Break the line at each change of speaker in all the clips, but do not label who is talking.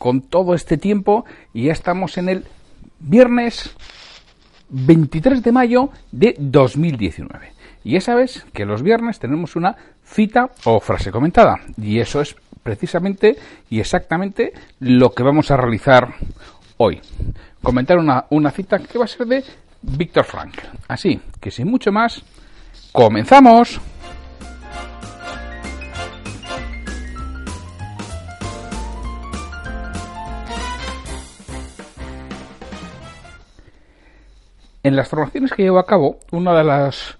con todo este tiempo y ya estamos en el viernes 23 de mayo de 2019. Y ya sabes que los viernes tenemos una cita o frase comentada. Y eso es precisamente y exactamente lo que vamos a realizar hoy. Comentar una, una cita que va a ser de Víctor Frank. Así que sin mucho más, comenzamos. En las formaciones que llevo a cabo, una de las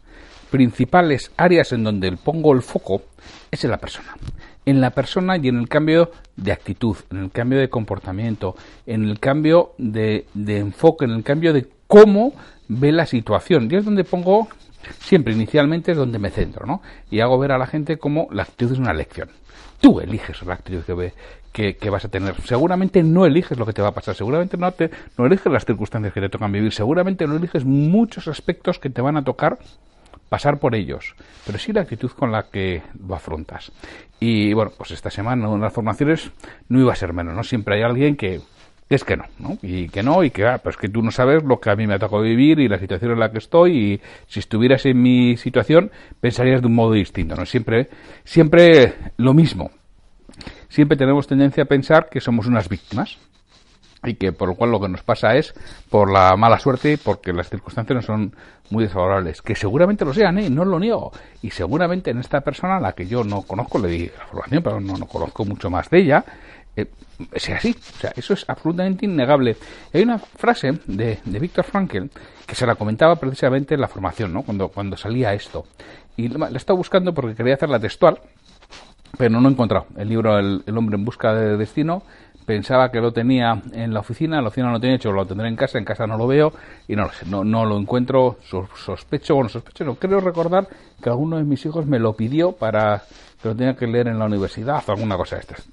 principales áreas en donde pongo el foco es en la persona. En la persona y en el cambio de actitud, en el cambio de comportamiento, en el cambio de, enfoque, en el cambio de cómo ve la situación. Y es donde pongo, siempre inicialmente es donde me centro, ¿no? Y hago ver a la gente cómo la actitud es una lección. Tú eliges la actitud que, ve, que, vas a tener. Seguramente no eliges lo que te va a pasar, seguramente no, te, no eliges las circunstancias que te tocan vivir, seguramente no eliges muchos aspectos que te van a tocar pasar por ellos, pero sí la actitud con la que lo afrontas. Y bueno, pues esta semana en las formaciones no iba a ser menos, ¿no? Siempre hay alguien que es que no, ¿no? Y que no, y que, ah, pues que tú no sabes lo que a mí me ha tocado vivir y la situación en la que estoy, y si estuvieras en mi situación, pensarías de un modo distinto, ¿no? Siempre, siempre lo mismo siempre tenemos tendencia a pensar que somos unas víctimas y que por lo cual lo que nos pasa es por la mala suerte porque las circunstancias no son muy desfavorables. Que seguramente lo sean ¿eh? no lo niego. Y seguramente en esta persona a la que yo no conozco le di la formación pero no, no conozco mucho más de ella eh, sea así. O sea eso es absolutamente innegable. Hay una frase de, de Víctor Frankl que se la comentaba precisamente en la formación ¿no? cuando, cuando salía esto. Y la he estado buscando porque quería hacerla textual pero no he encontrado el libro el, hombre en busca de destino. Pensaba que lo tenía en la oficina, en la oficina no lo tenía hecho, lo tendré en casa, en casa no lo veo y no lo sé, no, no lo encuentro, sospecho, bueno, sospecho, no, creo recordar que alguno de mis hijos me lo pidió para que lo tenga que leer en la universidad o alguna cosa de estas.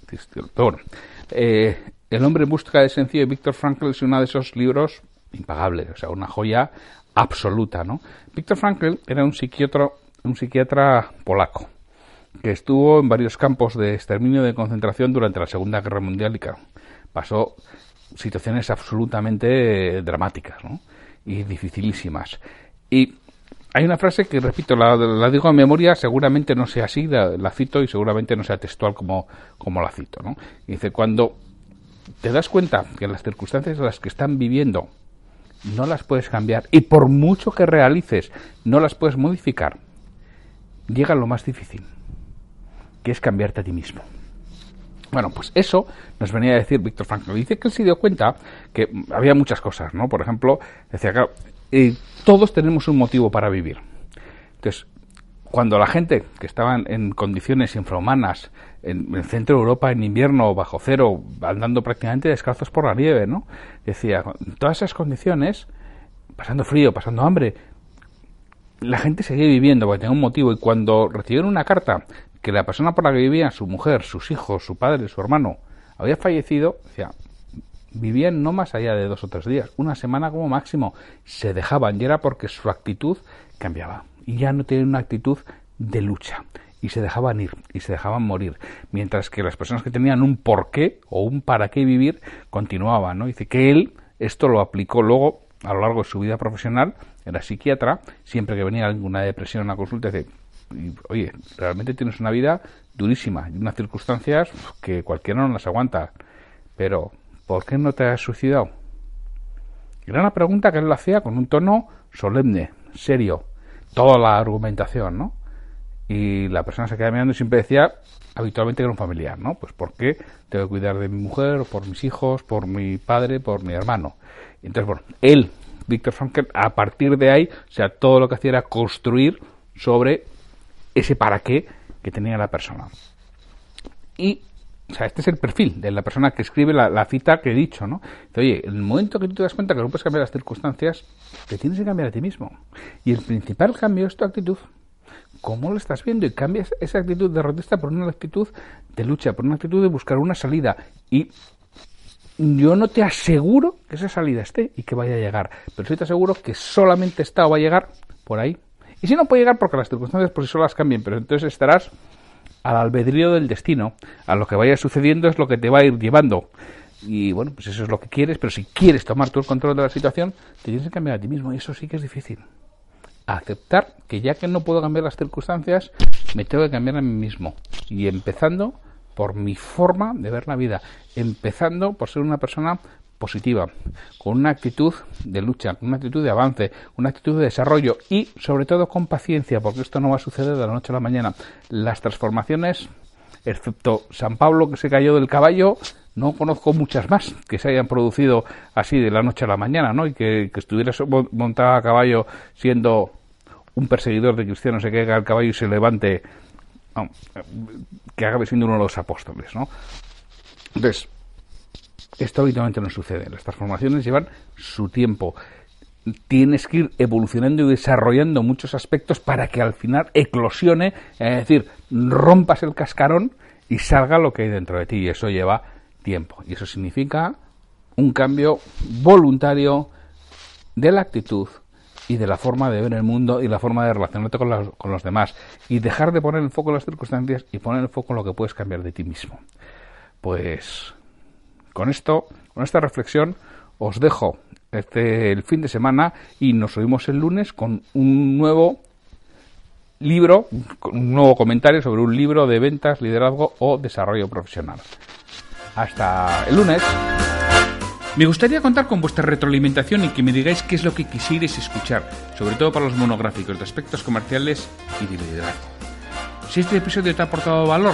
Eh, El hombre en busca de sencillo de Víctor Frankl es uno de esos libros impagables, o sea, una joya absoluta, ¿no? Víctor Frankl era un psiquiatra, un psiquiatra polaco que estuvo en varios campos de exterminio de concentración durante la Segunda Guerra Mundial y pasó situaciones absolutamente dramáticas y dificilísimas. Y hay una frase que, repito, la, digo a memoria, seguramente no sea así, la, cito y seguramente no sea textual como, como la cito. ¿no? dice, cuando te das cuenta que las circunstancias en las que están viviendo no las puedes cambiar y por mucho que realices no las puedes modificar, llega lo más difícil que es cambiarte a ti mismo. Bueno, pues eso nos venía a decir Víctor Frankl. Dice que él se dio cuenta que había muchas cosas, ¿no? Por ejemplo, decía, claro, todos tenemos un motivo para vivir. Entonces, cuando la gente que estaba en condiciones infrahumanas en el centro de Europa en invierno bajo cero, andando prácticamente descalzos por la nieve, ¿no? Decía, en todas esas condiciones, pasando frío, pasando hambre, la gente seguía viviendo porque tenía un motivo y cuando recibieron una carta que la persona por la que vivía, su mujer, sus hijos, su padre, su hermano, había fallecido, sea, vivían no más allá de dos o tres días, una semana como máximo, se dejaban y era porque su actitud cambiaba. Y ya no tenían una actitud de lucha. Y se dejaban ir y se dejaban morir, mientras que las personas que tenían un porqué o un para qué vivir continuaban, ¿no? Dice que él esto lo aplicó luego a lo largo de su vida profesional, era psiquiatra, siempre que venía alguna depresión en la consulta, dice, oye, realmente tienes una vida durísima y unas circunstancias que cualquiera no las aguanta. Pero, ¿por qué no te has suicidado? Era una pregunta que él lo hacía con un tono solemne, serio, toda la argumentación, ¿no? Y la persona se quedaba mirando y siempre decía, habitualmente que era un familiar, ¿no? Pues porque tengo que cuidar de mi mujer, por mis hijos, por mi padre, por mi hermano. entonces, bueno, él, Víctor Frankel, a partir de ahí, o sea, todo lo que hacía era construir sobre ese para qué que tenía la persona. Y o sea, este es el perfil de la persona que escribe la, cita que he dicho, ¿no? oye, en el momento que tú te das cuenta que no puedes cambiar las circunstancias, te tienes que cambiar a ti mismo. Y el principal cambio es tu actitud. ¿Cómo lo estás viendo? Y cambias esa actitud derrotista por una actitud de lucha, por una actitud de buscar una salida. Y yo no te aseguro que esa salida esté y que vaya a llegar, pero sí te aseguro que solamente está o va a llegar por ahí. Y si no puede llegar porque las circunstancias por sí solas cambien, pero entonces estarás al albedrío del destino. A lo que vaya sucediendo es lo que te va a ir llevando. Y bueno, pues eso es lo que quieres, pero si quieres tomar tu control de la situación, te tienes que cambiar a ti mismo y eso sí que es difícil. Aceptar que ya que no puedo cambiar las circunstancias, me tengo que cambiar a mí mismo. Y empezando por mi forma de ver la vida, empezando por ser una persona positiva, con una actitud de lucha, una actitud de avance, una actitud de desarrollo y sobre todo con paciencia, porque esto no va a suceder de la noche a la mañana. Las transformaciones, excepto San Pablo que se cayó del caballo, no conozco muchas más que se hayan producido así de la noche a la mañana, ¿no? Y que, estuviera montado a caballo siendo un perseguidor de cristianos se caiga al caballo y se levante, que acabe siendo uno de los apóstoles, ¿no? Entonces, esto habitualmente no sucede. Las transformaciones llevan su tiempo. Tienes que ir evolucionando y desarrollando muchos aspectos para que al final eclosione, es decir, rompas el cascarón y salga lo que hay dentro de ti. Y eso lleva tiempo. Y eso significa un cambio voluntario de la actitud y de la forma de ver el mundo y la forma de relacionarte con los, con los demás. Y dejar de poner el foco en las circunstancias y poner el foco en lo que puedes cambiar de ti mismo. Pues con esto, con esta reflexión, os dejo este el fin de semana y nos oímos el lunes con un nuevo libro, un nuevo comentario sobre un libro de ventas, liderazgo o desarrollo profesional. Hasta el lunes.
Me gustaría contar con vuestra retroalimentación y que me digáis qué es lo que quisierais escuchar, sobre todo para los monográficos de aspectos comerciales y de liderazgo. Si este episodio te ha aportado valor,